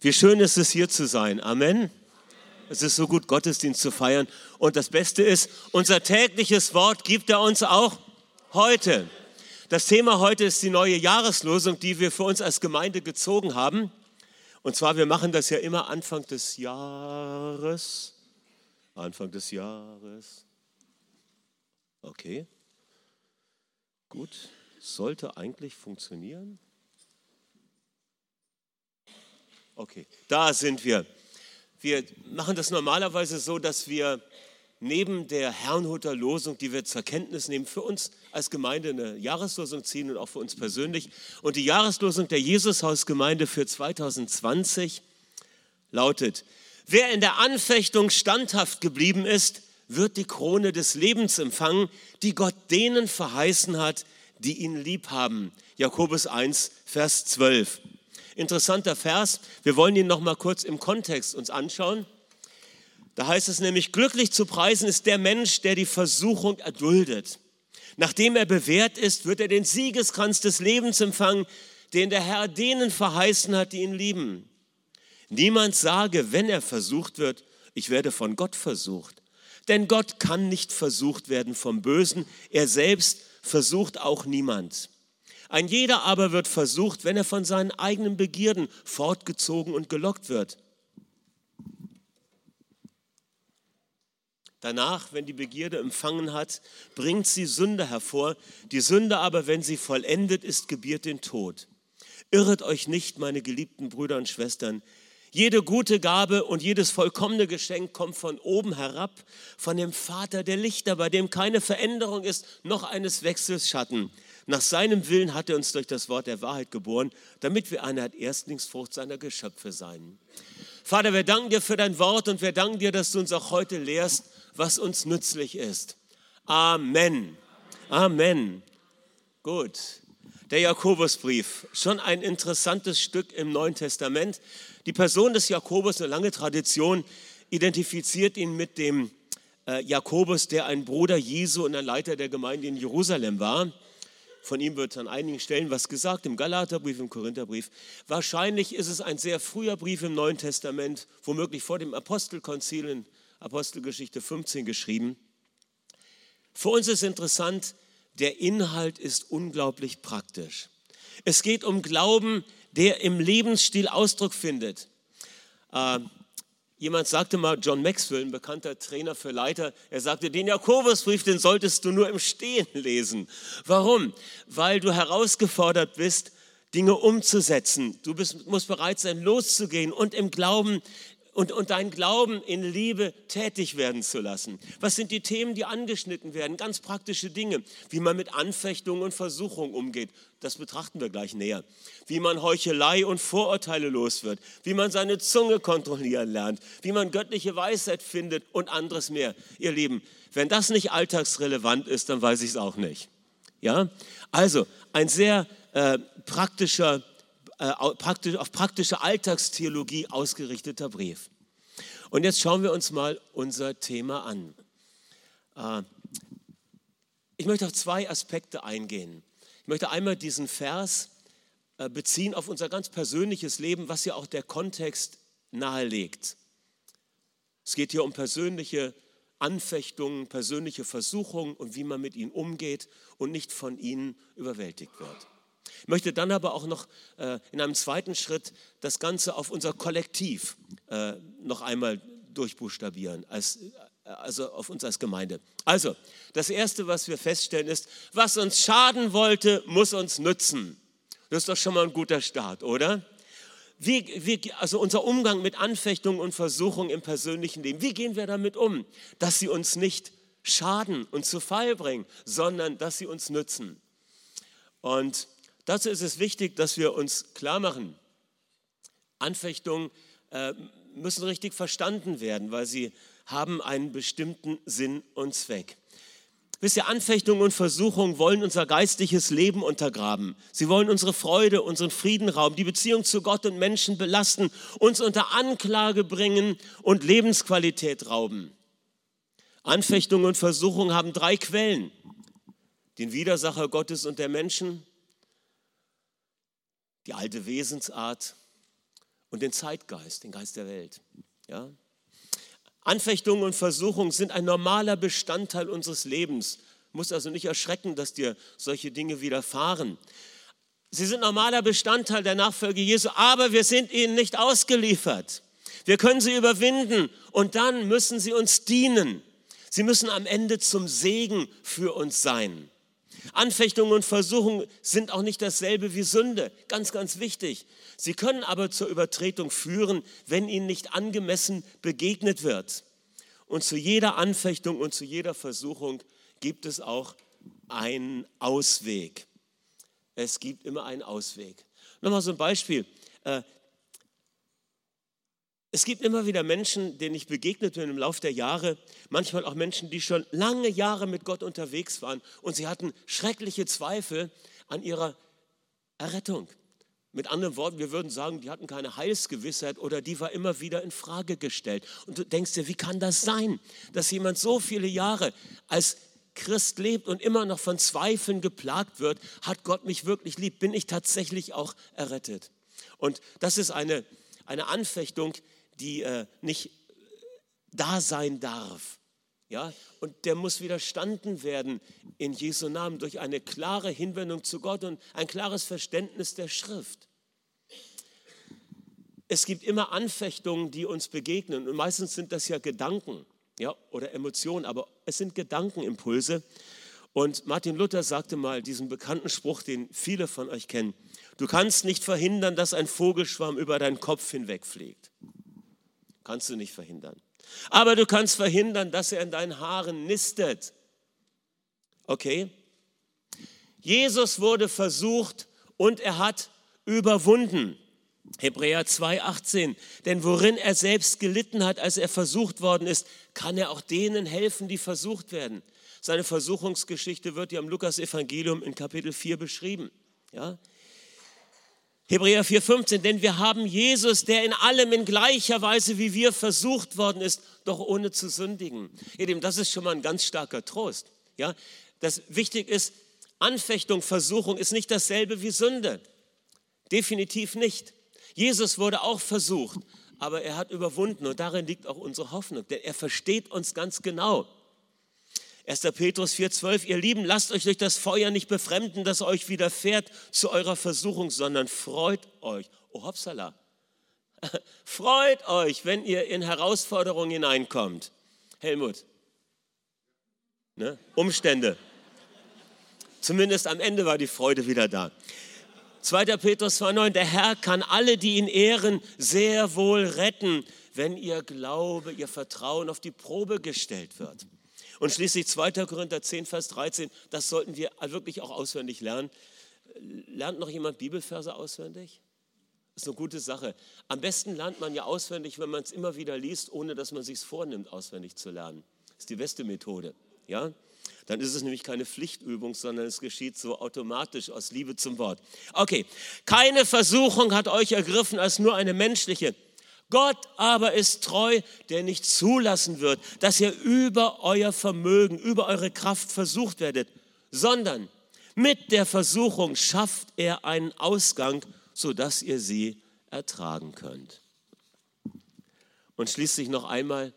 Wie schön ist es hier zu sein. Amen. Es ist so gut, Gottesdienst zu feiern. Und das Beste ist, unser tägliches Wort gibt er uns auch heute. Das Thema heute ist die neue Jahreslosung, die wir für uns als Gemeinde gezogen haben. Und zwar, wir machen das ja immer Anfang des Jahres. Anfang des Jahres. Okay. Gut. Sollte eigentlich funktionieren. Okay, da sind wir. Wir machen das normalerweise so, dass wir neben der Herrnhuter Losung, die wir zur Kenntnis nehmen, für uns als Gemeinde eine Jahreslosung ziehen und auch für uns persönlich. Und die Jahreslosung der Jesushausgemeinde für 2020 lautet, wer in der Anfechtung standhaft geblieben ist, wird die Krone des Lebens empfangen, die Gott denen verheißen hat, die ihn lieb haben. Jakobus 1, Vers 12 interessanter Vers. Wir wollen ihn noch mal kurz im Kontext uns anschauen. Da heißt es nämlich, glücklich zu preisen ist der Mensch, der die Versuchung erduldet. Nachdem er bewährt ist, wird er den Siegeskranz des Lebens empfangen, den der Herr denen verheißen hat, die ihn lieben. Niemand sage, wenn er versucht wird, ich werde von Gott versucht. Denn Gott kann nicht versucht werden vom Bösen. Er selbst versucht auch niemand. Ein jeder aber wird versucht, wenn er von seinen eigenen Begierden fortgezogen und gelockt wird. Danach, wenn die Begierde empfangen hat, bringt sie Sünde hervor. Die Sünde aber, wenn sie vollendet ist, gebiert den Tod. Irret euch nicht, meine geliebten Brüder und Schwestern. Jede gute Gabe und jedes vollkommene Geschenk kommt von oben herab, von dem Vater der Lichter, bei dem keine Veränderung ist, noch eines Wechsels Schatten. Nach seinem Willen hat er uns durch das Wort der Wahrheit geboren, damit wir eine Erstlingsfrucht seiner Geschöpfe seien. Vater, wir danken dir für dein Wort und wir danken dir, dass du uns auch heute lehrst, was uns nützlich ist. Amen. Amen. Gut. Der Jakobusbrief, schon ein interessantes Stück im Neuen Testament. Die Person des Jakobus, eine lange Tradition, identifiziert ihn mit dem äh, Jakobus, der ein Bruder Jesu und ein Leiter der Gemeinde in Jerusalem war. Von ihm wird an einigen Stellen was gesagt, im Galaterbrief, im Korintherbrief. Wahrscheinlich ist es ein sehr früher Brief im Neuen Testament, womöglich vor dem Apostelkonzil in Apostelgeschichte 15 geschrieben. Für uns ist interessant, der Inhalt ist unglaublich praktisch. Es geht um Glauben, der im Lebensstil Ausdruck findet. Jemand sagte mal, John Maxwell, ein bekannter Trainer für Leiter, er sagte, den Jakobusbrief, den solltest du nur im Stehen lesen. Warum? Weil du herausgefordert bist, Dinge umzusetzen. Du bist, musst bereit sein, loszugehen und im Glauben und, und deinen Glauben in Liebe tätig werden zu lassen. Was sind die Themen, die angeschnitten werden? Ganz praktische Dinge, wie man mit Anfechtungen und Versuchungen umgeht. Das betrachten wir gleich näher. Wie man Heuchelei und Vorurteile los wird, wie man seine Zunge kontrollieren lernt, wie man göttliche Weisheit findet und anderes mehr. Ihr Lieben, wenn das nicht alltagsrelevant ist, dann weiß ich es auch nicht. Ja? Also ein sehr äh, praktischer praktisch, auf praktische Alltagstheologie ausgerichteter Brief. Und jetzt schauen wir uns mal unser Thema an. Äh, ich möchte auf zwei Aspekte eingehen. Ich möchte einmal diesen Vers äh, beziehen auf unser ganz persönliches Leben, was ja auch der Kontext nahelegt. Es geht hier um persönliche Anfechtungen, persönliche Versuchungen und wie man mit ihnen umgeht und nicht von ihnen überwältigt wird. Ich möchte dann aber auch noch äh, in einem zweiten Schritt das Ganze auf unser Kollektiv äh, noch einmal durchbuchstabieren, als, äh, also auf uns als Gemeinde. Also, das Erste, was wir feststellen, ist, was uns schaden wollte, muss uns nützen. Das ist doch schon mal ein guter Start, oder? Wie, wie, also unser Umgang mit Anfechtungen und Versuchungen im persönlichen Leben, wie gehen wir damit um, dass sie uns nicht schaden und zu Fall bringen, sondern dass sie uns nützen. Und Dazu ist es wichtig, dass wir uns klar machen, Anfechtungen äh, müssen richtig verstanden werden, weil sie haben einen bestimmten Sinn und Zweck. Wisst ihr, Anfechtungen und Versuchungen wollen unser geistliches Leben untergraben. Sie wollen unsere Freude, unseren Frieden rauben, die Beziehung zu Gott und Menschen belasten, uns unter Anklage bringen und Lebensqualität rauben. Anfechtungen und Versuchungen haben drei Quellen. Den Widersacher Gottes und der Menschen, die alte Wesensart und den Zeitgeist, den Geist der Welt. Ja? Anfechtungen und Versuchungen sind ein normaler Bestandteil unseres Lebens. Muss also nicht erschrecken, dass dir solche Dinge widerfahren. Sie sind normaler Bestandteil der Nachfolge Jesu, aber wir sind ihnen nicht ausgeliefert. Wir können sie überwinden und dann müssen sie uns dienen. Sie müssen am Ende zum Segen für uns sein. Anfechtungen und Versuchungen sind auch nicht dasselbe wie Sünde. Ganz, ganz wichtig. Sie können aber zur Übertretung führen, wenn ihnen nicht angemessen begegnet wird. Und zu jeder Anfechtung und zu jeder Versuchung gibt es auch einen Ausweg. Es gibt immer einen Ausweg. Nochmal so ein Beispiel. Es gibt immer wieder Menschen, denen ich begegnet bin im Laufe der Jahre, manchmal auch Menschen, die schon lange Jahre mit Gott unterwegs waren und sie hatten schreckliche Zweifel an ihrer Errettung. Mit anderen Worten, wir würden sagen, die hatten keine Heilsgewissheit oder die war immer wieder in Frage gestellt. Und du denkst dir, wie kann das sein, dass jemand so viele Jahre als Christ lebt und immer noch von Zweifeln geplagt wird, hat Gott mich wirklich lieb, bin ich tatsächlich auch errettet. Und das ist eine, eine Anfechtung, die äh, nicht da sein darf. Ja, und der muss widerstanden werden in Jesu Namen durch eine klare Hinwendung zu Gott und ein klares Verständnis der Schrift. Es gibt immer Anfechtungen, die uns begegnen und meistens sind das ja Gedanken ja, oder Emotionen, aber es sind Gedankenimpulse. Und Martin Luther sagte mal diesen bekannten Spruch, den viele von euch kennen, du kannst nicht verhindern, dass ein Vogelschwarm über deinen Kopf hinwegfliegt. Kannst du nicht verhindern. Aber du kannst verhindern, dass er in deinen Haaren nistet. Okay? Jesus wurde versucht und er hat überwunden. Hebräer 2,18. Denn worin er selbst gelitten hat, als er versucht worden ist, kann er auch denen helfen, die versucht werden. Seine Versuchungsgeschichte wird ja im Lukas-Evangelium in Kapitel 4 beschrieben. Ja? Hebräer 4,15, denn wir haben Jesus, der in allem in gleicher Weise wie wir versucht worden ist, doch ohne zu sündigen. Das ist schon mal ein ganz starker Trost. Ja, das wichtig ist, Anfechtung, Versuchung ist nicht dasselbe wie Sünde. Definitiv nicht. Jesus wurde auch versucht, aber er hat überwunden und darin liegt auch unsere Hoffnung, denn er versteht uns ganz genau. 1. Petrus 4,12, ihr Lieben, lasst euch durch das Feuer nicht befremden, das euch widerfährt zu eurer Versuchung, sondern freut euch. Oh, hoppsala. freut euch, wenn ihr in Herausforderungen hineinkommt. Helmut. Ne? Umstände. Zumindest am Ende war die Freude wieder da. 2. Petrus 2,9, der Herr kann alle, die ihn ehren, sehr wohl retten, wenn ihr Glaube, ihr Vertrauen auf die Probe gestellt wird. Und schließlich 2. Korinther 10, Vers 13, das sollten wir wirklich auch auswendig lernen. Lernt noch jemand Bibelverse auswendig? Das ist eine gute Sache. Am besten lernt man ja auswendig, wenn man es immer wieder liest, ohne dass man sich vornimmt, auswendig zu lernen. Das ist die beste Methode. Ja? Dann ist es nämlich keine Pflichtübung, sondern es geschieht so automatisch aus Liebe zum Wort. Okay, keine Versuchung hat euch ergriffen als nur eine menschliche. Gott aber ist treu, der nicht zulassen wird, dass ihr über euer Vermögen, über eure Kraft versucht werdet, sondern mit der Versuchung schafft er einen Ausgang, sodass ihr sie ertragen könnt. Und schließlich noch einmal,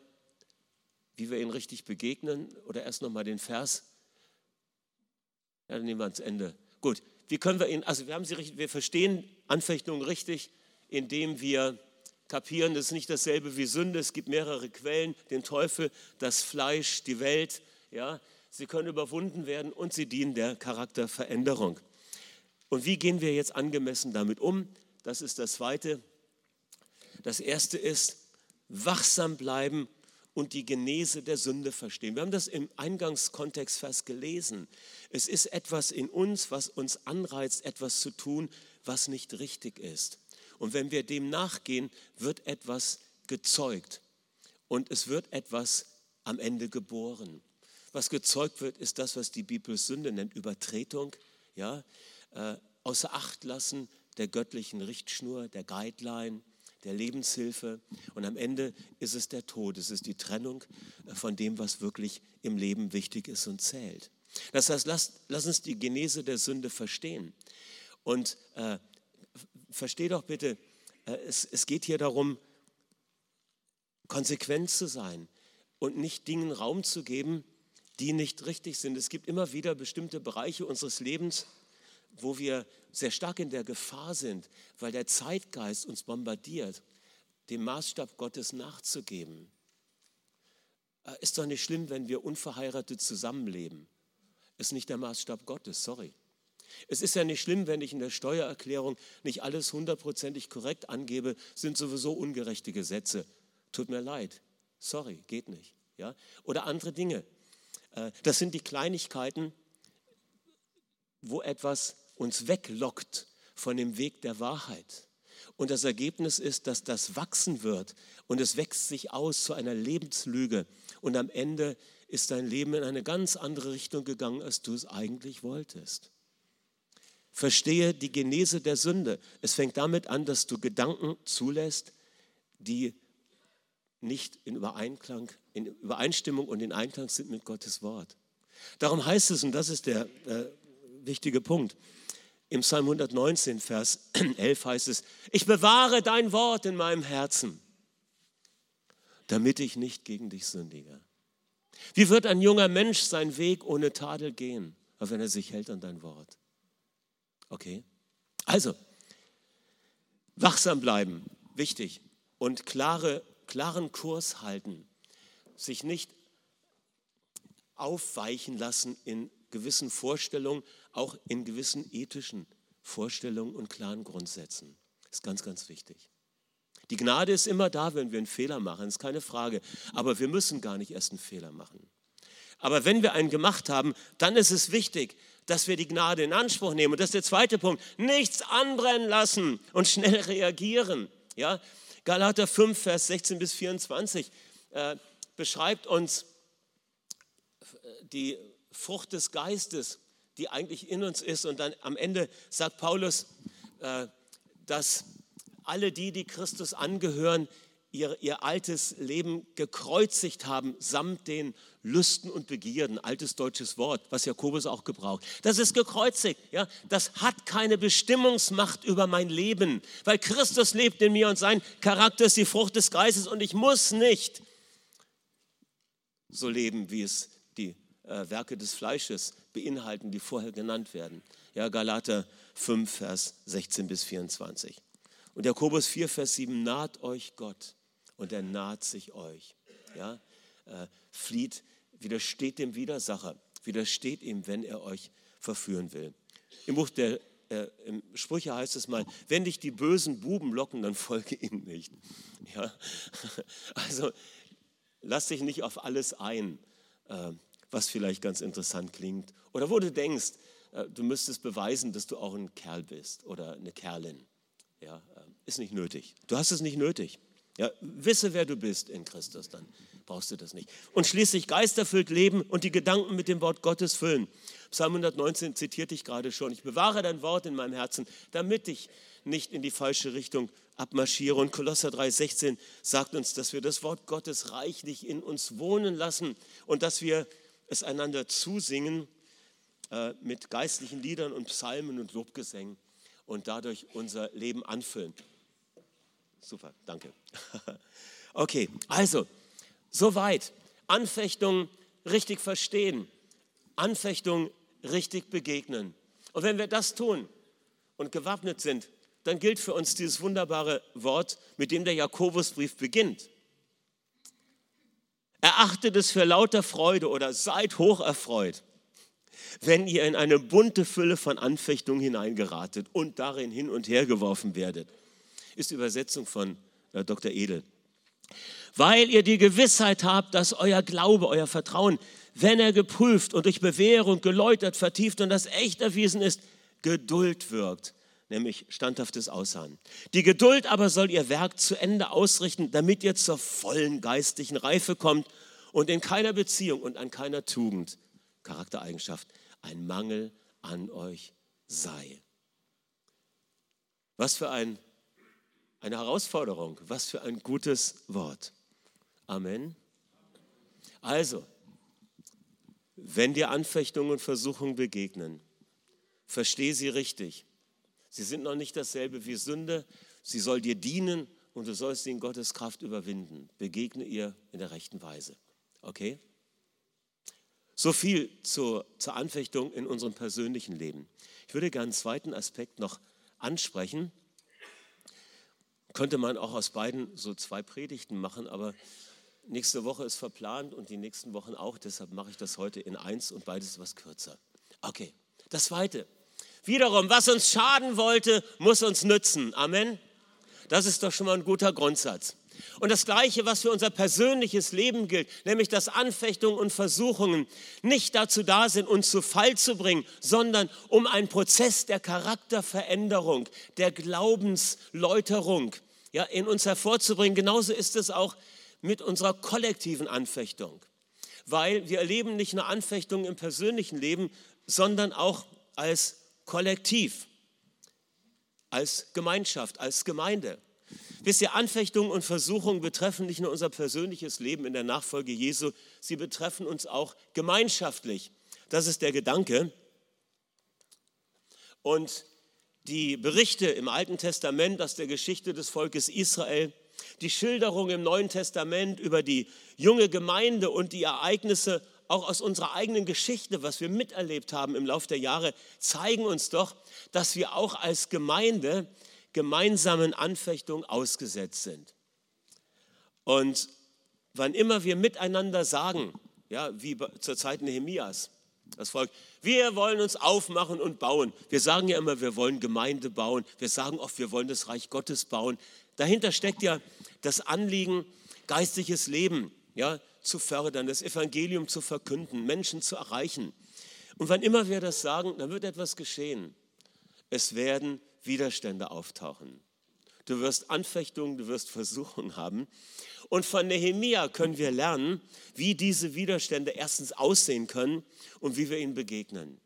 wie wir ihnen richtig begegnen, oder erst noch mal den Vers. Ja, dann nehmen wir ans Ende. Gut, wie können wir ihn, also wir haben sie wir verstehen Anfechtungen richtig, indem wir kapieren, das ist nicht dasselbe wie Sünde. Es gibt mehrere Quellen, den Teufel, das Fleisch, die Welt. Ja, sie können überwunden werden und sie dienen der Charakterveränderung. Und wie gehen wir jetzt angemessen damit um? Das ist das Zweite. Das Erste ist, wachsam bleiben und die Genese der Sünde verstehen. Wir haben das im Eingangskontext fast gelesen. Es ist etwas in uns, was uns anreizt, etwas zu tun, was nicht richtig ist. Und wenn wir dem nachgehen, wird etwas gezeugt und es wird etwas am Ende geboren. Was gezeugt wird, ist das, was die Bibel Sünde nennt, Übertretung, ja, äh, außer Acht lassen der göttlichen Richtschnur, der Guideline, der Lebenshilfe. Und am Ende ist es der Tod, es ist die Trennung äh, von dem, was wirklich im Leben wichtig ist und zählt. Das heißt, lass, lass uns die Genese der Sünde verstehen. Und äh, versteh doch bitte, Äh, es, es geht hier darum, konsequent zu sein und nicht Dingen Raum zu geben, die nicht richtig sind. Es gibt immer wieder bestimmte Bereiche unseres Lebens, wo wir sehr stark in der Gefahr sind, weil der Zeitgeist uns bombardiert, dem Maßstab Gottes nachzugeben. Äh, ist doch nicht schlimm, wenn wir unverheiratet zusammenleben. Ist nicht der Maßstab Gottes, sorry. Es ist ja nicht schlimm, wenn ich in der Steuererklärung nicht alles hundertprozentig korrekt angebe, sind sowieso ungerechte Gesetze. Tut mir leid, sorry, geht nicht. Ja? Oder andere Dinge. Äh, das sind die Kleinigkeiten, wo etwas uns weglockt von dem Weg der Wahrheit. Und das Ergebnis ist, dass das wachsen wird und es wächst sich aus zu einer Lebenslüge. Und am Ende ist dein Leben in eine ganz andere Richtung gegangen, als du es eigentlich wolltest. Verstehe die Genese der Sünde. Es fängt damit an, dass du Gedanken zulässt, die nicht in Übereinklang, in Übereinstimmung und in Einklang sind mit Gottes Wort. Darum heißt es, und das ist der äh, wichtige Punkt, im Psalm 119, Vers 11 heißt es, ich bewahre dein Wort in meinem Herzen, damit ich nicht gegen dich sündige. Wie wird ein junger Mensch seinen Weg ohne Tadel gehen, wenn er sich hält an dein Wort? Okay? Also, wachsam bleiben, wichtig. Und klare, klaren Kurs halten. Sich nicht aufweichen lassen in gewissen Vorstellungen, auch in gewissen ethischen Vorstellungen und klaren Grundsätzen. Das ist ganz, ganz wichtig. Die Gnade ist immer da, wenn wir einen Fehler machen, ist keine Frage. Aber wir müssen gar nicht erst einen Fehler machen. Aber wenn wir einen gemacht haben, dann ist es wichtig, dass wir die Gnade in Anspruch nehmen. Und das ist der zweite Punkt. Nichts anbrennen lassen und schnell reagieren. Ja? Galater 5, Vers 16 bis 24 äh, beschreibt uns die Frucht des Geistes, die eigentlich in uns ist. Und dann am Ende sagt Paulus, äh, dass alle die, die Christus angehören, ihr, ihr altes Leben gekreuzigt haben, samt den Lüsten und Begierden, altes deutsches Wort, was Jakobus auch gebraucht. Das ist gekreuzigt, ja. Das hat keine Bestimmungsmacht über mein Leben, weil Christus lebt in mir und sein Charakter ist die Frucht des Geistes und ich muss nicht so leben, wie es die äh, Werke des Fleisches beinhalten, die vorher genannt werden. Ja, Galater 5, Vers 16 bis 24. Und Jakobus 4, Vers 7, naht euch Gott und er naht sich euch. Ja, äh, flieht, widersteht dem Widersacher, widersteht ihm, wenn er euch verführen will. Im Buch der äh, im Sprüche heißt es mal, wenn dich die bösen Buben locken, dann folge ihnen nicht. Ja? Also lass dich nicht auf alles ein, äh, was vielleicht ganz interessant klingt. Oder wo du denkst, äh, du müsstest beweisen, dass du auch ein Kerl bist oder eine Kerlin. Ja, äh, ist nicht nötig. Du hast es nicht nötig. Ja, wisse, wer du bist in Christus, dann brauchst du das nicht. Und schließlich geisterfüllt leben und die Gedanken mit dem Wort Gottes füllen. Psalm 119 zitierte ich gerade schon. Ich bewahre dein Wort in meinem Herzen, damit ich nicht in die falsche Richtung abmarschiere. Und Kolosser 3,16 sagt uns, dass wir das Wort Gottes reichlich in uns wohnen lassen und dass wir es einander zusingen äh, mit geistlichen Liedern und Psalmen und Lobgesängen und dadurch unser Leben anfüllen. Super, danke. Okay, also Soweit. Anfechtung richtig verstehen. Anfechtung richtig begegnen. Und wenn wir das tun und gewappnet sind, dann gilt für uns dieses wunderbare Wort, mit dem der Jakobusbrief beginnt. Erachtet es für lauter Freude oder seid hoch erfreut, wenn ihr in eine bunte Fülle von Anfechtungen hineingeratet und darin hin und her geworfen werdet. Ist die Übersetzung von äh, Dr. Edel weil ihr die Gewissheit habt, dass euer Glaube, euer Vertrauen, wenn er geprüft und durch Bewährung geläutert, vertieft und das echt erwiesen ist, Geduld wirkt, nämlich standhaftes Ausharren. Die Geduld aber soll ihr Werk zu Ende ausrichten, damit ihr zur vollen geistlichen Reife kommt und in keiner Beziehung und an keiner Tugend, Charaktereigenschaft, ein Mangel an euch sei. Was für ein, eine Herausforderung, was für ein gutes Wort. Amen. Also, wenn dir Anfechtungen und Versuchungen begegnen, verstehe sie richtig. Sie sind noch nicht dasselbe wie Sünde. sie soll dir dienen und du sollst sie in Gottes Kraft überwinden. Begegne ihr in der rechten Weise. Okay? So viel zur, zur Anfechtung in unserem persönlichen Leben. Ich würde gerne einen zweiten Aspekt noch ansprechen. Könnte man auch aus beiden so zwei Predigten machen, aber nächste Woche ist verplant und die nächsten Wochen auch. Deshalb mache ich das heute in eins und beides etwas kürzer. Okay, das zweite. Wiederum, was uns schaden wollte, muss uns nützen. Amen. Das ist doch schon mal ein guter Grundsatz. Und das Gleiche, was für unser persönliches Leben gilt, nämlich dass Anfechtungen und Versuchungen nicht dazu da sind, uns zu Fall zu bringen, sondern um einen Prozess der Charakterveränderung, der Glaubensläuterung ja, in uns hervorzubringen. Genauso ist es auch mit unserer kollektiven Anfechtung, weil wir erleben nicht nur Anfechtungen im persönlichen Leben, sondern auch als Kollektiv, als Gemeinschaft, als Gemeinde. Wisst ihr, Anfechtungen und Versuchungen betreffen nicht nur unser persönliches Leben in der Nachfolge Jesu, sie betreffen uns auch gemeinschaftlich. Das ist der Gedanke. Und die Berichte im Alten Testament aus der Geschichte des Volkes Israel, die Schilderung im Neuen Testament über die junge Gemeinde und die Ereignisse auch aus unserer eigenen Geschichte, was wir miterlebt haben im Laufe der Jahre, zeigen uns doch, dass wir auch als Gemeinde gemeinsamen Anfechtungen ausgesetzt sind. Und wann immer wir miteinander sagen, ja, wie zur Zeit Nehemias, das Volk, wir wollen uns aufmachen und bauen. Wir sagen ja immer, wir wollen Gemeinde bauen. Wir sagen oft, wir wollen das Reich Gottes bauen. Dahinter steckt ja das Anliegen, geistliches Leben ja, zu fördern, das Evangelium zu verkünden, Menschen zu erreichen. Und wann immer wir das sagen, dann wird etwas geschehen. Es werden Widerstände auftauchen. Du wirst Anfechtungen, du wirst Versuchungen haben. Und von Nehemia können wir lernen, wie diese Widerstände erstens aussehen können und wie wir ihnen begegnen.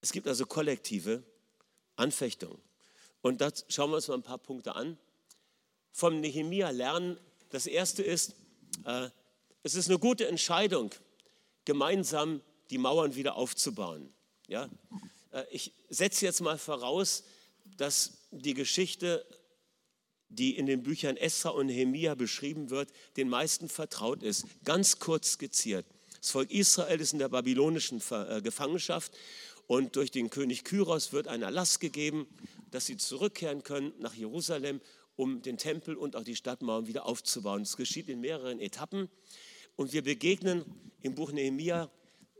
Es gibt also kollektive Anfechtungen. Und da schauen wir uns mal ein paar Punkte an. Vom Nehemia lernen, das erste ist, äh, es ist eine gute Entscheidung, gemeinsam die Mauern wieder aufzubauen. Ja? Äh, ich setze jetzt mal voraus, dass die Geschichte, die in den Büchern Esra und Nehemia beschrieben wird, den meisten vertraut ist. Ganz kurz skizziert. Das Volk Israel ist in der babylonischen äh, Gefangenschaft und durch den König Kyros wird ein Erlass gegeben, dass sie zurückkehren können nach Jerusalem, um den Tempel und auch die Stadtmauern wieder aufzubauen. Das geschieht in mehreren Etappen und wir begegnen im Buch Nehemia,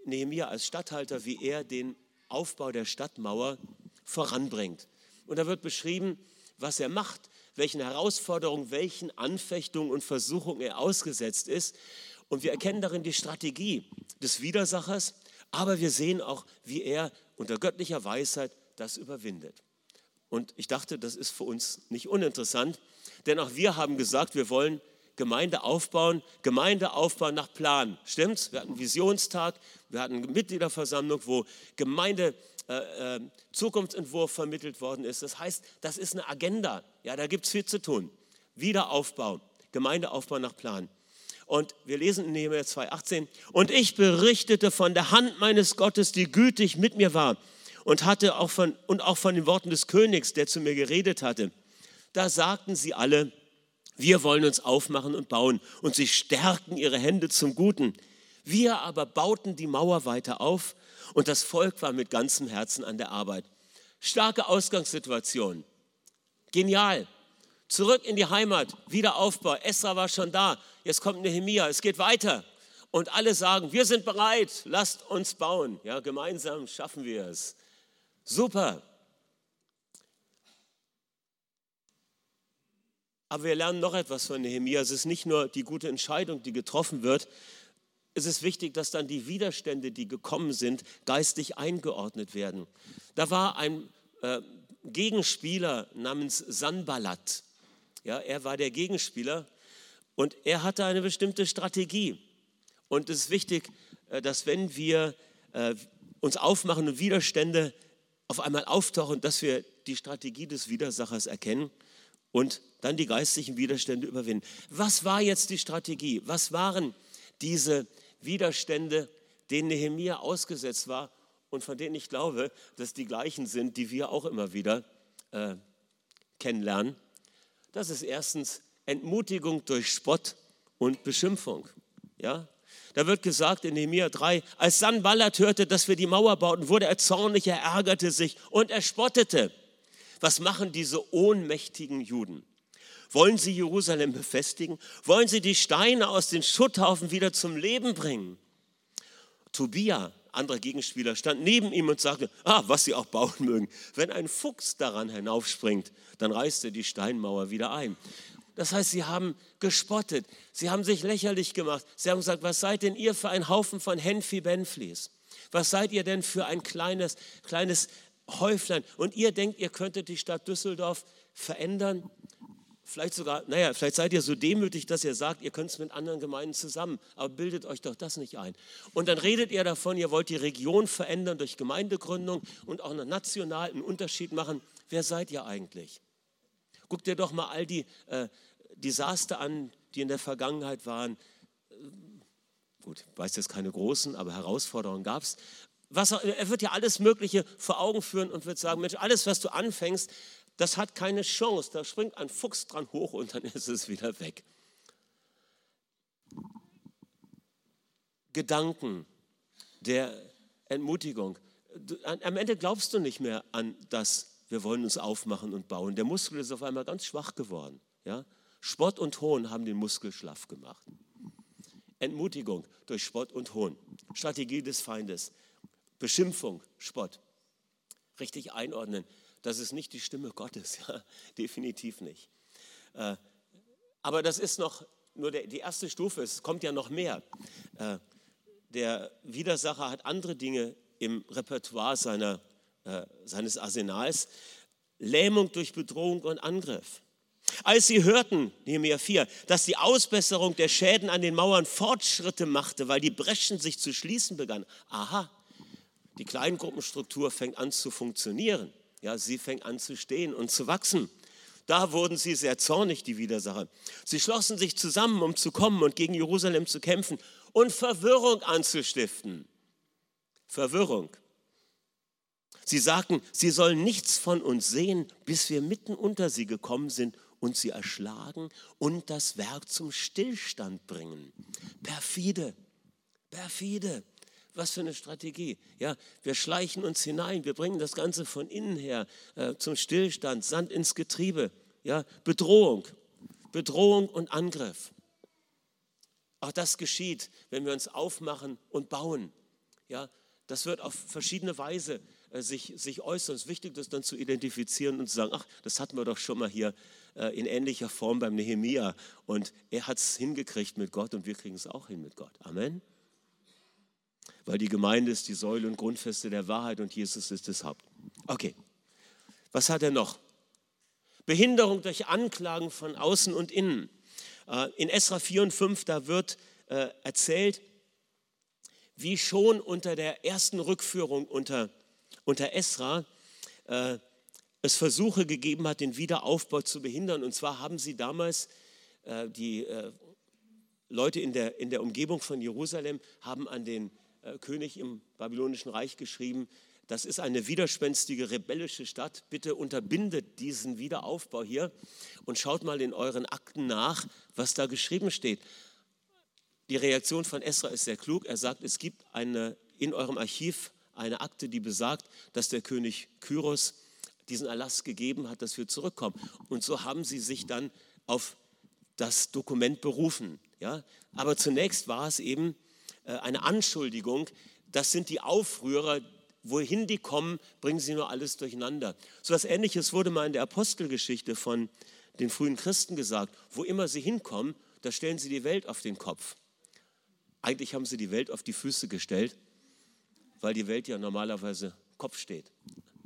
Nehemia als Statthalter, wie er den Aufbau der Stadtmauer voranbringt. Und da wird beschrieben, was er macht, welchen Herausforderungen, welchen Anfechtungen und Versuchungen er ausgesetzt ist. Und wir erkennen darin die Strategie des Widersachers, aber wir sehen auch, wie er unter göttlicher Weisheit das überwindet. Und ich dachte, das ist für uns nicht uninteressant, denn auch wir haben gesagt, wir wollen Gemeinde aufbauen, Gemeinde aufbauen nach Plan. Stimmt's? Wir hatten Visionstag, wir hatten eine Mitgliederversammlung, wo Gemeinde äh, äh, Zukunftsentwurf vermittelt worden ist. Das heißt, das ist eine Agenda. Ja, da gibt es viel zu tun. Wiederaufbau, Gemeindeaufbau nach Plan. Und wir lesen in Nehemiah 2,18. Und ich berichtete von der Hand meines Gottes, die gütig mit mir war und hatte auch von, und auch von den Worten des Königs, der zu mir geredet hatte. Da sagten sie alle, wir wollen uns aufmachen und bauen. Und sie stärkten ihre Hände zum Guten. Wir aber bauten die Mauer weiter auf und das Volk war mit ganzem Herzen an der Arbeit. Starke Ausgangssituation. Genial. Zurück in die Heimat, Wiederaufbau. Esra war schon da. Jetzt kommt Nehemia. Es geht weiter. Und alle sagen, wir sind bereit, lasst uns bauen. Ja, gemeinsam schaffen wir es. Super. Aber wir lernen noch etwas von Nehemia. Es ist nicht nur die gute Entscheidung, die getroffen wird. Es ist wichtig, dass dann die Widerstände, die gekommen sind, geistig eingeordnet werden. Da war ein äh, Gegenspieler namens Sanballat. Ja, er war der Gegenspieler und er hatte eine bestimmte Strategie. Und es ist wichtig, äh, dass wenn wir äh, uns aufmachen und Widerstände auf einmal auftauchen, dass wir die Strategie des Widersachers erkennen und dann die geistlichen Widerstände überwinden. Was war jetzt die Strategie? Was waren diese Widerstände, denen Nehemia ausgesetzt war und von denen ich glaube, dass die gleichen sind, die wir auch immer wieder äh, kennenlernen. Das ist erstens Entmutigung durch Spott und Beschimpfung. Ja? Da wird gesagt in Nehemiah 3, als Sanballat hörte, dass wir die Mauer bauten, wurde er zornig, er ärgerte sich und er spottete. Was machen diese ohnmächtigen Juden? Wollen sie Jerusalem befestigen? Wollen sie die Steine aus den Schutthaufen wieder zum Leben bringen? Tobia, anderer Gegenspieler, stand neben ihm und sagte, ah, was sie auch bauen mögen. Wenn ein Fuchs daran hinaufspringt, dann reißt er die Steinmauer wieder ein. Das heißt, sie haben gespottet, sie haben sich lächerlich gemacht. Sie haben gesagt, was seid denn ihr für ein Haufen von Henfi Benflies? Was seid ihr denn für ein kleines, kleines Häuflein? Und ihr denkt, ihr könntet die Stadt Düsseldorf verändern? Vielleicht sogar, naja, vielleicht seid ihr so demütig, dass ihr sagt, ihr könnt es mit anderen Gemeinden zusammen, aber bildet euch doch das nicht ein. Und dann redet ihr davon, ihr wollt die Region verändern durch Gemeindegründung und auch national einen Unterschied machen. Wer seid ihr eigentlich? Guckt dir doch mal all die äh, Desaster an, die in der Vergangenheit waren. Gut, ich weiß jetzt keine großen, aber Herausforderungen gab es. er wird ja alles Mögliche vor Augen führen und wird sagen, Mensch, alles, was du anfängst, das hat keine Chance. Da springt ein Fuchs dran hoch und dann ist es wieder weg. Gedanken der Entmutigung. Am Ende glaubst du nicht mehr an das, wir wollen uns aufmachen und bauen. Der Muskel ist auf einmal ganz schwach geworden. Ja? Spott und Hohn haben den Muskel schlaff gemacht. Entmutigung durch Spott und Hohn. Strategie des Feindes. Beschimpfung, Spott. Richtig einordnen das ist nicht die Stimme Gottes, ja, definitiv nicht. Äh, aber das ist noch nur die erste Stufe, es kommt ja noch mehr. Äh, der Widersacher hat andere Dinge im Repertoire seiner, äh, seines Arsenals. Lähmung durch Bedrohung und Angriff. Als sie hörten, Nehemiah 4, dass die Ausbesserung der Schäden an den Mauern Fortschritte machte, weil die Breschen sich zu schließen begannen. Aha, die Kleingruppenstruktur fängt an zu funktionieren. Ja, sie fängt an zu stehen und zu wachsen. Da wurden sie sehr zornig, die Widersacher. Sie schlossen sich zusammen, um zu kommen und gegen Jerusalem zu kämpfen und Verwirrung anzustiften. Verwirrung. Sie sagten, sie sollen nichts von uns sehen, bis wir mitten unter sie gekommen sind und sie erschlagen und das Werk zum Stillstand bringen. Perfide, perfide. Was für eine Strategie. Ja, wir schleichen uns hinein, wir bringen das Ganze von innen her äh, zum Stillstand, Sand ins Getriebe. Ja, Bedrohung, Bedrohung und Angriff. Auch das geschieht, wenn wir uns aufmachen und bauen. Ja, das wird auf verschiedene Weise äh, sich, sich äußern. Es ist wichtig, das dann zu identifizieren und zu sagen, ach, das hatten wir doch schon mal hier äh, in ähnlicher Form beim Nehemia. Und er hat es hingekriegt mit Gott und wir kriegen es auch hin mit Gott. Amen weil die Gemeinde ist die Säule und Grundfeste der Wahrheit und Jesus ist das Haupt. Okay, was hat er noch? Behinderung durch Anklagen von außen und innen. Äh, in Esra 4 und 5, da wird äh, erzählt, wie schon unter der ersten Rückführung unter, unter Esra äh, es Versuche gegeben hat, den Wiederaufbau zu behindern. Und zwar haben sie damals, die Leute in der, in der Umgebung von Jerusalem, haben an den äh, König im Babylonischen Reich geschrieben, das ist eine widerspenstige, rebellische Stadt. Bitte unterbindet diesen Wiederaufbau hier und schaut mal in euren Akten nach, was da geschrieben steht. Die Reaktion von Esra ist sehr klug. Er sagt, es gibt eine, in eurem Archiv eine Akte, die besagt, dass der König Kyros diesen Erlass gegeben hat, dass wir zurückkommen. Und so haben sie sich dann auf das Dokument berufen. Ja? Aber zunächst war es eben äh, eine Anschuldigung. Das sind die Aufrührer, wohin die kommen, bringen sie nur alles durcheinander. So etwas Ähnliches wurde mal in der Apostelgeschichte von den frühen Christen gesagt. Wo immer sie hinkommen, da stellen sie die Welt auf den Kopf. Eigentlich haben sie die Welt auf die Füße gestellt, weil die Welt ja normalerweise Kopf steht.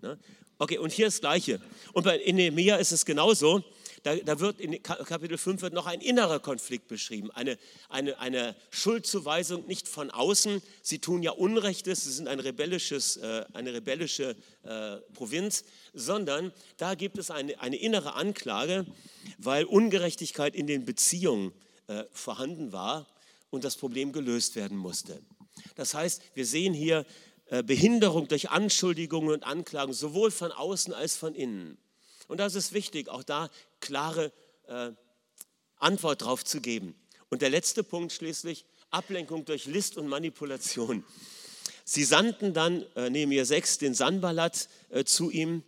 Ne? Okay, und hier das Gleiche. Und bei Nehemiah ist es genauso. Da, da, wird in Kapitel 5 wird noch ein innerer Konflikt beschrieben, eine, eine, eine Schuldzuweisung nicht von außen. Sie tun ja Unrechtes, sie sind ein rebellisches, äh, eine rebellische äh, Provinz, sondern da gibt es eine, eine innere Anklage, weil Ungerechtigkeit in den Beziehungen äh, vorhanden war und das Problem gelöst werden musste. Das heißt, wir sehen hier Behinderung durch Anschuldigungen und Anklagen, sowohl von außen als von innen. Und das ist wichtig, auch da klare äh, Antwort drauf zu geben. Und der letzte Punkt schließlich, Ablenkung durch List und Manipulation. Sie sandten dann, äh, Nehemiah 6, den Sanballat äh, zu ihm.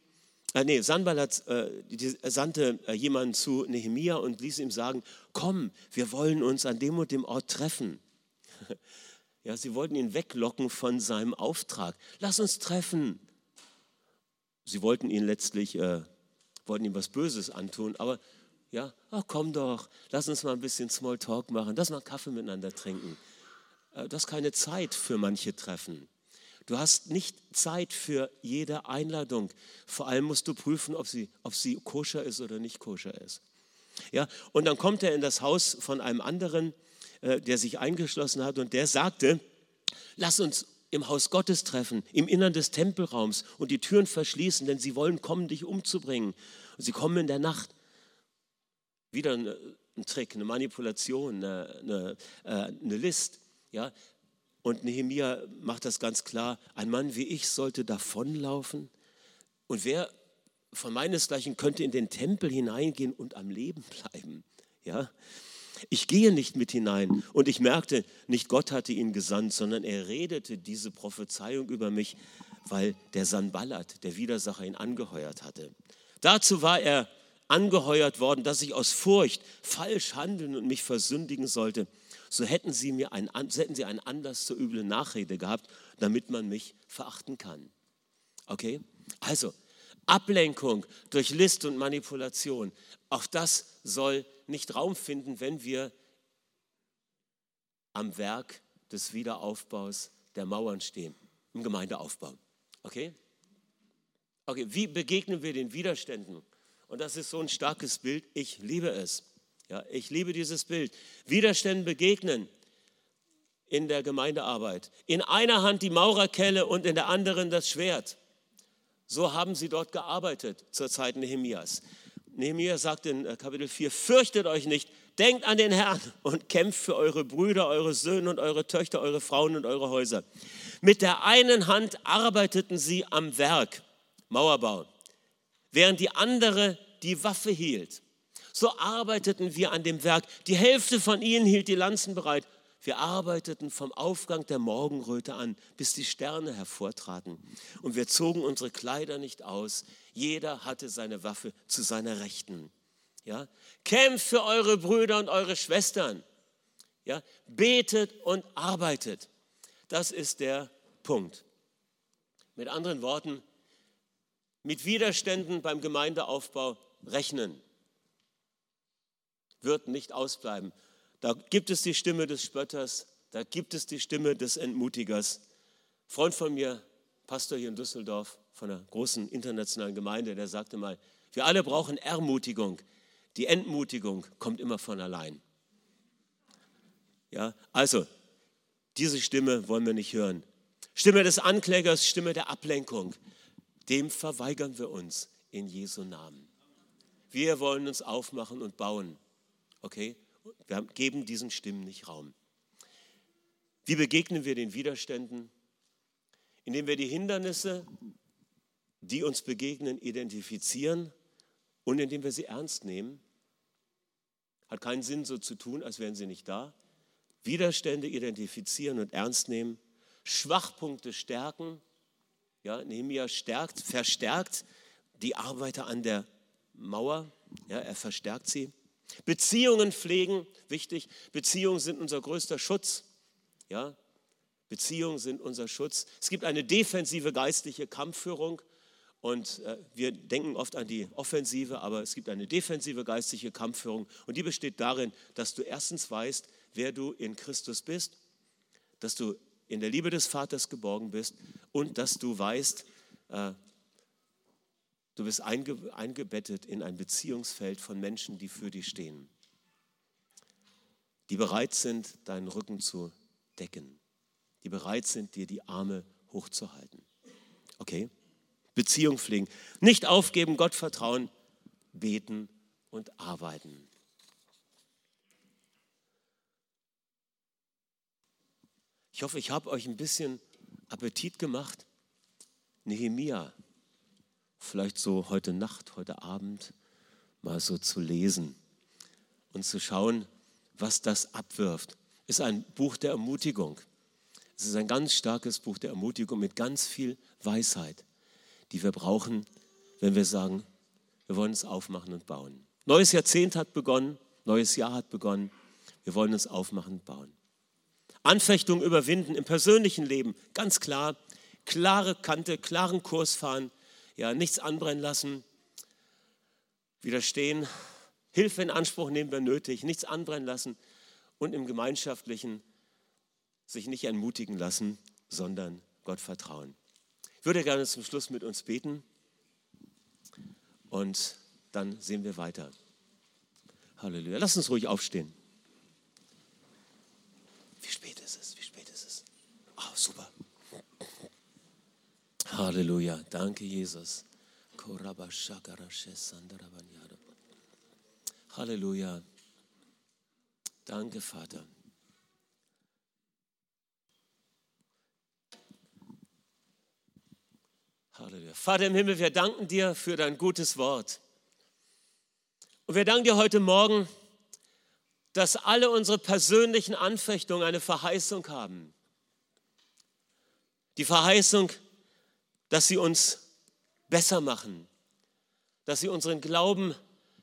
Äh, nee, Sanballat äh, die, sandte äh, jemanden zu Nehemia und ließ ihm sagen, komm, wir wollen uns an dem und dem Ort treffen. Ja, sie wollten ihn weglocken von seinem Auftrag. Lass uns treffen. Sie wollten ihn letztlich, äh, wollten ihm was Böses antun, aber ja, ach, komm doch, lass uns mal ein bisschen Smalltalk machen, lass mal Kaffee miteinander trinken. Äh, du hast keine Zeit für manche Treffen. Du hast nicht Zeit für jede Einladung. Vor allem musst du prüfen, ob sie, ob sie koscher ist oder nicht koscher ist. Ja, und dann kommt er in das Haus von einem anderen, äh, der sich eingeschlossen hat und der sagte, lass uns im Haus Gottes treffen, im Innern des Tempelraums und die Türen verschließen, denn sie wollen kommen, dich umzubringen. Und sie kommen in der Nacht. Wieder ein, Trick, eine Manipulation, eine, eine, äh, eine List. Ja? Und Nehemia macht das ganz klar, ein Mann wie ich sollte davonlaufen. Und wer von meinesgleichen könnte in den Tempel hineingehen und am Leben bleiben? Ja? Ich gehe nicht mit hinein. Und ich merkte, nicht Gott hatte ihn gesandt, sondern er redete diese Prophezeiung über mich, weil der Sanballat, der Widersacher, ihn angeheuert hatte. Dazu war er angeheuert worden, dass ich aus Furcht falsch handeln und mich versündigen sollte. So hätten sie mir einen, hätten sie einen Anlass zur üblen Nachrede gehabt, damit man mich verachten kann. Okay? Also, Ablenkung durch List und Manipulation, auch das soll nicht Raum finden, wenn wir am Werk des Wiederaufbaus der Mauern stehen, im Gemeindeaufbau. Okay? Okay, wie begegnen wir den Widerständen? Und das ist so ein starkes Bild. Ich liebe es. Ja, ich liebe dieses Bild. Widerständen begegnen in der Gemeindearbeit. In einer Hand die Maurerkelle und in der anderen das Schwert. So haben sie dort gearbeitet zur Zeit Nehemias. Nehemiah sagt in äh, Kapitel 4, fürchtet euch nicht, denkt an den Herrn und kämpft für eure Brüder, eure Söhne und eure Töchter, eure Frauen und eure Häuser. Mit der einen Hand arbeiteten sie am Werk, Mauerbau, während die andere die Waffe hielt. So arbeiteten wir an dem Werk. Die Hälfte von ihnen hielt die Lanzen bereit wir arbeiteten vom Aufgang der Morgenröte an, bis die Sterne hervortraten. Und wir zogen unsere Kleider nicht aus. Jeder hatte seine Waffe zu seiner Rechten. Ja? Kämpft für eure Brüder und eure Schwestern. Ja? Betet und arbeitet. Das ist der Punkt. Mit anderen Worten, mit Widerständen beim Gemeindeaufbau rechnen. Wird nicht ausbleiben. Da gibt es die Stimme des Spötters, da gibt es die Stimme des Entmutigers. Freund von mir, Pastor hier in Düsseldorf von einer großen internationalen Gemeinde, der sagte mal, wir alle brauchen Ermutigung. Die Entmutigung kommt immer von allein. Ja, also, diese Stimme wollen wir nicht hören. Stimme des Anklägers, Stimme der Ablenkung. Dem verweigern wir uns in Jesu Namen. Wir wollen uns aufmachen und bauen. Okay? Wir geben diesen Stimmen nicht Raum. Wie begegnen wir den Widerständen? Indem wir die Hindernisse, die uns begegnen, identifizieren und indem wir sie ernst nehmen. Hat keinen Sinn, so zu tun, als wären sie nicht da. Widerstände identifizieren und ernst nehmen. Schwachpunkte stärken. Ja, Nehemiah stärkt, verstärkt die Arbeiter an der Mauer. Ja, er verstärkt sie. Beziehungen pflegen, wichtig. Beziehungen sind unser größter Schutz. Ja? Beziehungen sind unser Schutz. Es gibt eine defensive geistliche Kampfführung und äh, wir denken oft an die Offensive, aber es gibt eine defensive geistliche Kampfführung und die besteht darin, dass du erstens weißt, wer du in Christus bist, dass du in der Liebe des Vaters geborgen bist und dass du weißt, äh, Du bist einge eingebettet in ein Beziehungsfeld von Menschen, die für dich stehen, die bereit sind, deinen Rücken zu decken, die bereit sind, dir die Arme hochzuhalten. Okay? Beziehung pflegen. Nicht aufgeben, Gott vertrauen, beten und arbeiten. Ich hoffe, ich habe euch ein bisschen Appetit gemacht. Nehemia vielleicht so heute Nacht, heute Abend mal so zu lesen und zu schauen, was das abwirft. Ist ein Buch der Ermutigung. Es ist ein ganz starkes Buch der Ermutigung mit ganz viel Weisheit, die wir brauchen, wenn wir sagen, wir wollen es aufmachen und bauen. Neues Jahrzehnt hat begonnen, neues Jahr hat begonnen. Wir wollen es aufmachen und bauen. Anfechtungen überwinden im persönlichen Leben, ganz klar. Klare Kante, klaren Kurs fahren, ja, nichts anbrennen lassen, widerstehen, Hilfe in Anspruch nehmen, wenn nötig, nichts anbrennen lassen und im Gemeinschaftlichen sich nicht entmutigen lassen, sondern Gott vertrauen. Ich würde gerne zum Schluss mit uns beten und dann sehen wir weiter. Halleluja. Lass uns ruhig aufstehen. Wie spät ist es? Wie spät ist es? Oh, super. Halleluja. Danke, Jesus. Halleluja. Danke, Vater. Halleluja. Vater im Himmel, wir danken dir für dein gutes Wort. Und wir danken dir heute Morgen, dass alle unsere persönlichen Anfechtungen eine Verheißung haben. Die Verheißung, dass sie uns besser machen, dass sie unseren Glauben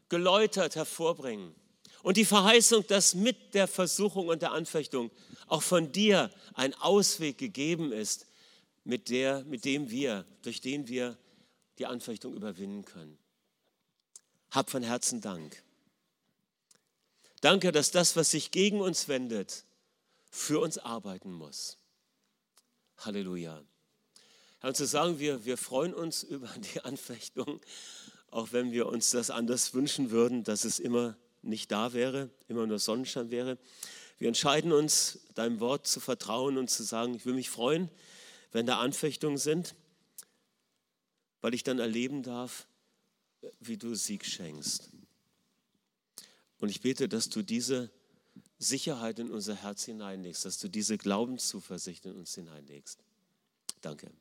geläutert hervorbringen. Und die Verheißung, dass mit der Versuchung und der Anfechtung auch von dir ein Ausweg gegeben ist, mit, der, mit dem wir, durch den wir die Anfechtung überwinden können. Hab von Herzen Dank. Danke, dass das, was sich gegen uns wendet, für uns arbeiten muss. Halleluja. Herr, und zu sagen, wir, wir freuen uns über die Anfechtung, auch wenn wir uns das anders wünschen würden, dass es immer nicht da wäre, immer nur Sonnenschein wäre. Wir entscheiden uns, deinem Wort zu vertrauen und zu sagen, ich will mich freuen, wenn da Anfechtungen sind, weil ich dann erleben darf, wie du Sieg schenkst. Und ich bete, dass du diese Sicherheit in unser Herz hineinlegst, dass du diese Glaubenszuversicht in uns hineinlegst. Danke.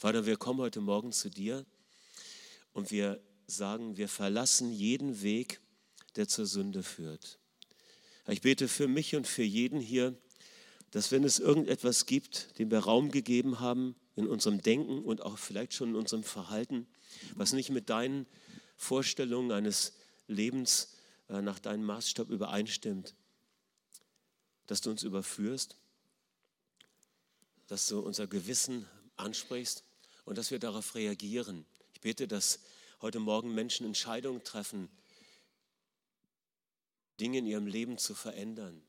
Vater, wir kommen heute Morgen zu dir und wir sagen, wir verlassen jeden Weg, der zur Sünde führt. Ich bete für mich und für jeden hier, dass wenn es irgendetwas gibt, dem wir Raum gegeben haben in unserem Denken und auch vielleicht schon in unserem Verhalten, was nicht mit deinen Vorstellungen eines Lebens äh, nach deinem Maßstab übereinstimmt, dass du uns überführst, dass du unser Gewissen ansprichst und dass wir darauf reagieren. Ich bete, dass heute Morgen Menschen Entscheidungen treffen, Dinge in ihrem Leben zu verändern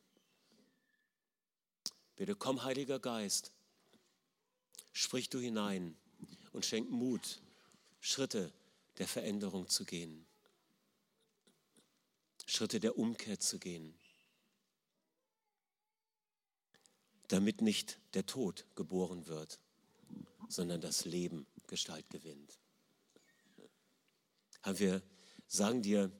Bitte komm, Heiliger Geist, sprich du hinein und schenk Mut, Schritte der Veränderung zu gehen, Schritte der Umkehr zu gehen, damit nicht der Tod geboren wird, sondern das Leben Gestalt gewinnt. Herr, wir sagen dir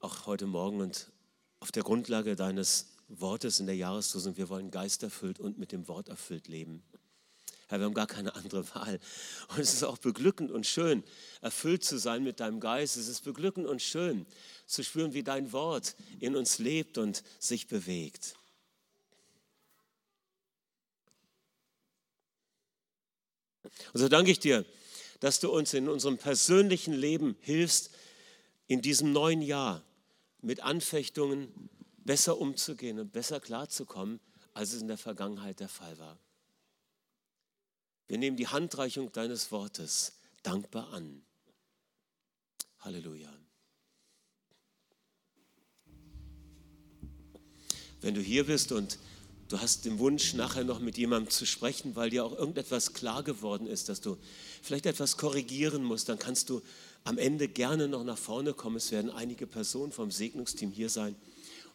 auch heute Morgen und auf der Grundlage deines Wortes in der Jahreslosung, wir wollen geisterfüllt und mit dem Wort erfüllt leben. Herr, wir haben gar keine andere Wahl. Und es ist auch beglückend und schön, erfüllt zu sein mit deinem Geist. Es ist beglückend und schön zu spüren, wie dein Wort in uns lebt und sich bewegt. Und so danke ich dir, dass du uns in unserem persönlichen Leben hilfst, in diesem neuen Jahr mit Anfechtungen besser umzugehen und besser klarzukommen, als es in der Vergangenheit der Fall war. Wir nehmen die Handreichung deines Wortes dankbar an. Halleluja. Wenn du hier bist und du hast den Wunsch, nachher noch mit jemandem zu sprechen, weil dir auch irgendetwas klar geworden ist, dass du vielleicht etwas korrigieren musst, dann kannst du am Ende gerne noch nach vorne kommen. Es werden einige Personen vom Segnungsteam hier sein.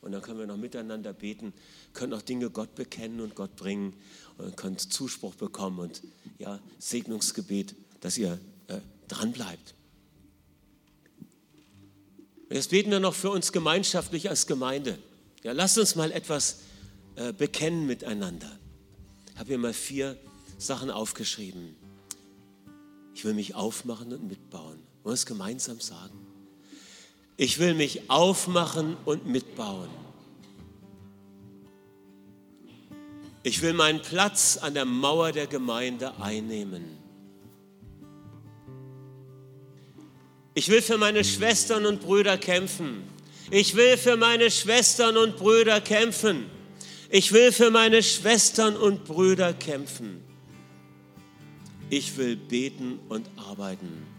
Und dann können wir noch miteinander beten, können auch Dinge Gott bekennen und Gott bringen und können Zuspruch bekommen und ja, Segnungsgebet, dass ihr äh, dran. Jetzt beten wir noch für uns gemeinschaftlich als Gemeinde. Ja, lasst uns mal etwas äh, bekennen miteinander. Ich habe hier mal vier Sachen aufgeschrieben. Ich will mich aufmachen und mitbauen. Wollen wir es gemeinsam sagen? Ich will mich aufmachen und mitbauen. Ich will meinen Platz an der Mauer der Gemeinde einnehmen. Ich will für meine Schwestern und Brüder kämpfen. Ich will für meine Schwestern und Brüder kämpfen. Ich will für meine Schwestern und Brüder kämpfen. Ich will beten und arbeiten.